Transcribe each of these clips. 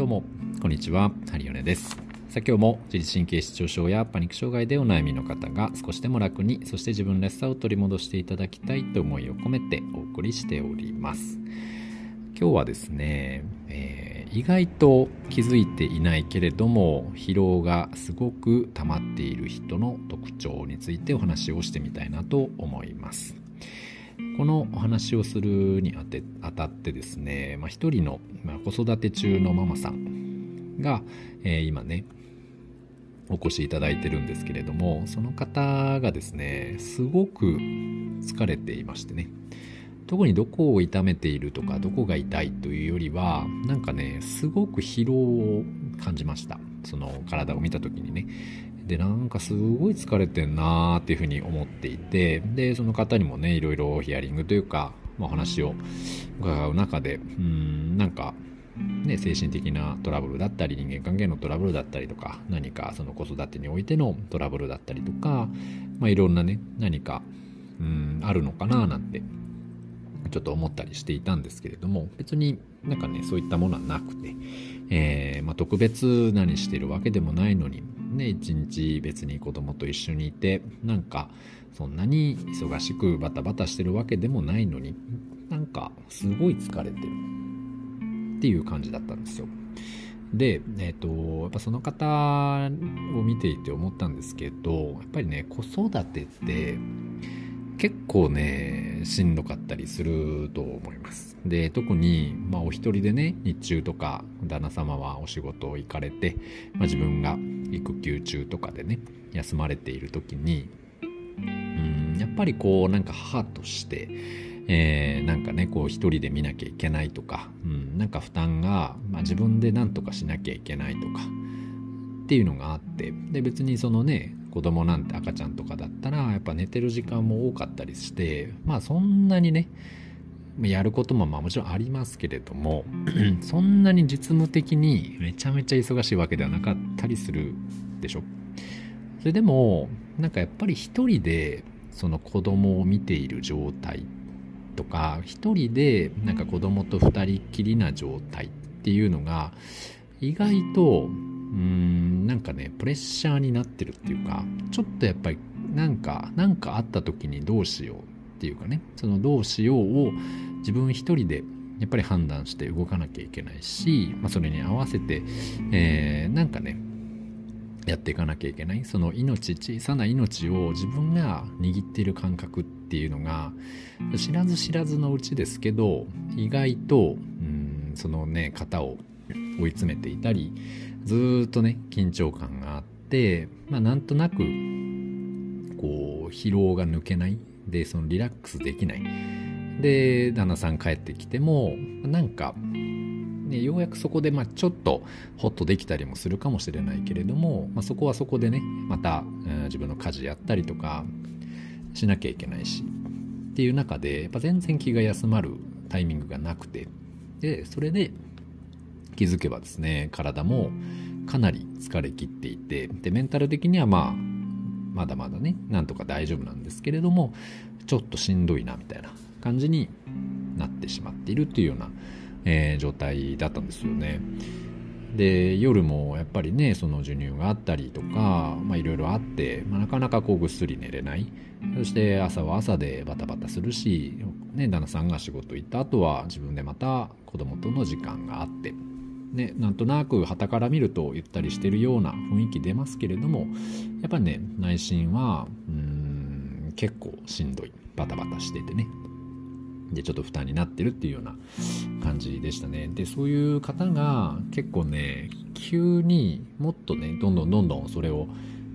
どうも、こんにちは、ハリオネです。さあ今日も自律神経失調症やパニック障害でお悩みの方が少しでも楽に、そして自分らしさを取り戻していただきたいと思いを込めてお送りしております。今日はですね、えー意外と気づいていないけれども疲労がすごく溜まっている人の特徴についてお話をしてみたいなと思います。このお話をするにあてあたってですね、まあ、人の、まあ、子育て中のママさんが、えー今ねお越しいただいてるんですけれどもその方がですねすごく疲れていましてね。特にどこを痛めているとかどこが痛いというよりはなんかねすごく疲労を感じました。その体を見た時にね。でなんかすごい疲れてんなーっていうふうに思っていてでその方にもねいろいろヒアリングというか、まあ、お話を伺う中でうんなんかね、精神的なトラブルだったり人間関係のトラブルだったりとか何かその子育てにおいてのトラブルだったりとか、まあ、いろんなね何かうんあるのかななんてちょっと思ったりしていたんですけれども別になんかねそういったものはなくて、えーまあ、特別何してるわけでもないのにね一日別に子供と一緒にいてなんかそんなに忙しくバタバタしてるわけでもないのになんかすごい疲れてるっていう感じだったんですよ。で、えっ、と、やっぱその方を見ていて思ったんですけど、やっぱりね、子育てって結構ね、しんどかったりすると思います。で、特に、まあお一人でね、日中とか旦那様はお仕事を行かれて、まあ、自分が育休中とかでね、休まれている時に、うん、やっぱりこうなんか母として、えーなんかねこう一人で見なきゃいけないとか、うん、なんか負担が、まあ、自分で何とかしなきゃいけないとかっていうのがあってで別にそのね子供なんて赤ちゃんとかだったらやっぱ寝てる時間も多かったりしてまあそんなにねやることもまあもちろんありますけれども そんなに実務的にめちゃめちゃ忙しいわけではなかったりするでしょ？それでもなんかやっぱり一人でその子供を見ている状態とか一人でなんか子供と二人きりな状態っていうのが意外とうーんなんかねプレッシャーになってるっていうかちょっとやっぱりなんかなんかあった時にどうしようっていうかねそのどうしようを自分一人でやっぱり判断して動かなきゃいけないし、まあ、それに合わせて、えーなんかねやっていかなきゃいけない。その命小さな命を自分が握っている感覚っていうのが知らず知らずのうちですけど意外とうんそのね型を追い詰めていたりずっとね緊張感があって、まあ、なんとなくこう疲労が抜けない。でそのリラックスできない。で旦那さん帰ってきてもなんかね、ようやくそこで、まあ、ちょっとホッとできたりもするかもしれないけれども、まあ、そこはそこでねまた、うん自分の家事やったりとかしなきゃいけないしっていう中でやっぱ全然気が休まるタイミングがなくて。でそれで気づけばですね体もかなり疲れ切っていてでメンタル的にはまあまだまだねなんとか大丈夫なんですけれどもちょっとしんどいなみたいな感じになってしまっているっていうようなえー状態だったんですよね。で夜もやっぱりねその授乳があったりとかいろいろあって、まあ、なかなかこうぐっすり寝れないそして朝は朝でバタバタするし、ね、旦那さんが仕事行った後は自分でまた子供との時間があって、ね、なんとなく傍から見るとゆったりしてるような雰囲気出ますけれどもやっぱりね内心はうん結構しんどい。バタバタしててね。でちょっと負担になってるっていうような感じでしたね。でそういう方が結構ね急にもっとねどんどんどんどんそれを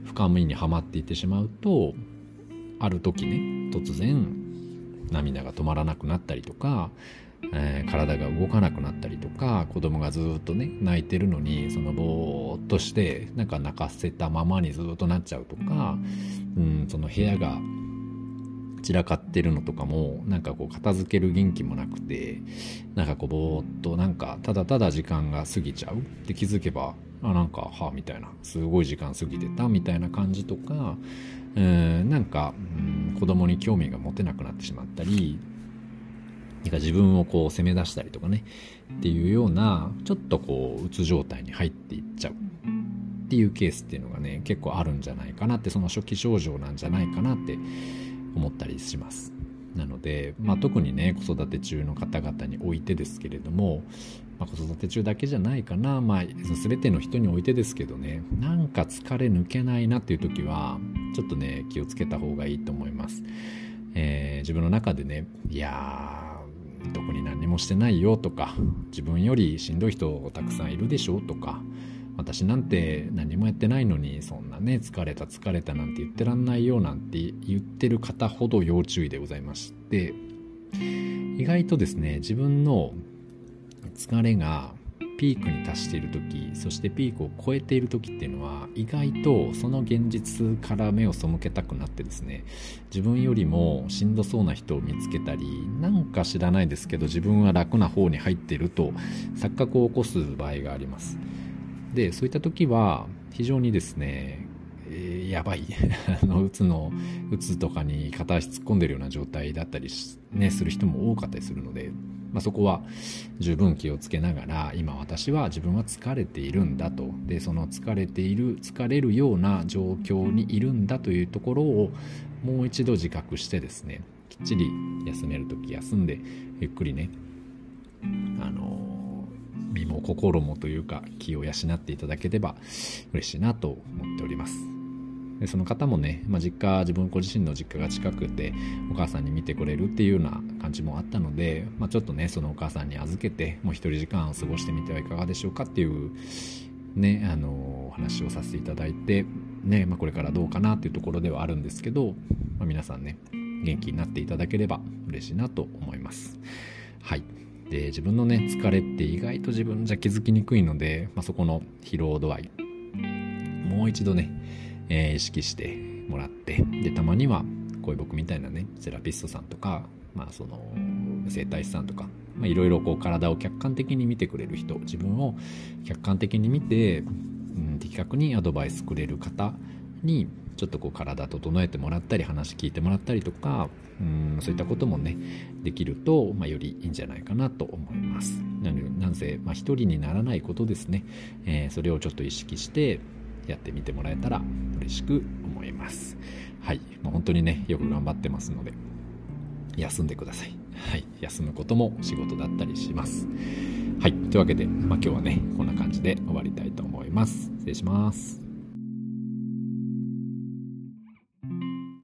深みにはまっていってしまうとある時ね突然涙が止まらなくなったりとか、えー体が動かなくなったりとか子供がずっとね泣いてるのにそのぼーっとしてなんか泣かせたままにずっとなっちゃうとか、うん、その部屋が散らかってるのとかもなんかこう片付ける元気もなくてなんかこうぼーっとなんかただただ時間が過ぎちゃう。って気づけばあなんかはあみたいな。すごい時間過ぎてたみたいな感じとかうんなんか、うん、子供に興味が持てなくなってしまったりなんか自分をこう責め出したりとかねっていうようなちょっとこううつ状態に入っていっちゃう。っていうケースっていうのがね結構あるんじゃないかなってその初期症状なんじゃないかなって思ったりします。なので、まあ、特にね子育て中の方々においてですけれども、まあ、子育て中だけじゃないかな、まあ、全ての人においてですけどねなんか疲れ抜けないなっていう時はちょっとね気をつけた方がいいと思います、えー、自分の中でねいやー特に何もしてないよとか自分よりしんどい人たくさんいるでしょとか私なんて何もやってないのにそんなね疲れた疲れたなんて言ってらんないよなんて言ってる方ほど要注意でございまして意外とですね自分の疲れがピークに達している時そしてピークを超えている時っていうのは意外とその現実から目を背けたくなってですね自分よりもしんどそうな人を見つけたりなんか知らないですけど自分は楽な方に入っていると錯覚を起こす場合があります。でそういった時は非常にですね、えー、やばい。あのうつのうつとかに片足突っ込んでるような状態だったりね、する人も多かったりするので、まあ、そこは十分気をつけながら今私は自分は疲れているんだと。でその疲れている疲れるような状況にいるんだというところをもう一度自覚してですねきっちり休める時休んでゆっくりねあの身も心もというか気を養っていただければ嬉しいなと思っております。でその方もね、まあ、実家自分ご自身の実家が近くてお母さんに見てくれるっていうような感じもあったので、まあ、ちょっとねそのお母さんに預けてもう一人時間を過ごしてみてはいかがでしょうかっていうねあのお話をさせていただいてね、まあ、これからどうかなっていうところではあるんですけど、まあ、皆さんね元気になっていただければ嬉しいなと思います。はい。で自分のね疲れって意外と自分じゃ気づきにくいので、まあ、そこの疲労度合いもう一度ね、えー、意識してもらってでたまにはこういう僕みたいなねセラピストさんとか、まあ、その整体師さんとかいろいろ体を客観的に見てくれる人自分を客観的に見て、うん、的確にアドバイスくれる方にちょっとこう体整えてもらったり話聞いてもらったりとかうんそういったこともねできると、まあ、よりいいんじゃないかなと思います。なのでなんせ、まあ、一人にならないことですね、えー、それをちょっと意識してやってみてもらえたら嬉しく思います。はい、まあ、本当にねよく頑張ってますので休んでください。はい。休むことも仕事だったりします。はい。というわけで、まあ、今日はねこんな感じで終わりたいと思います。失礼します。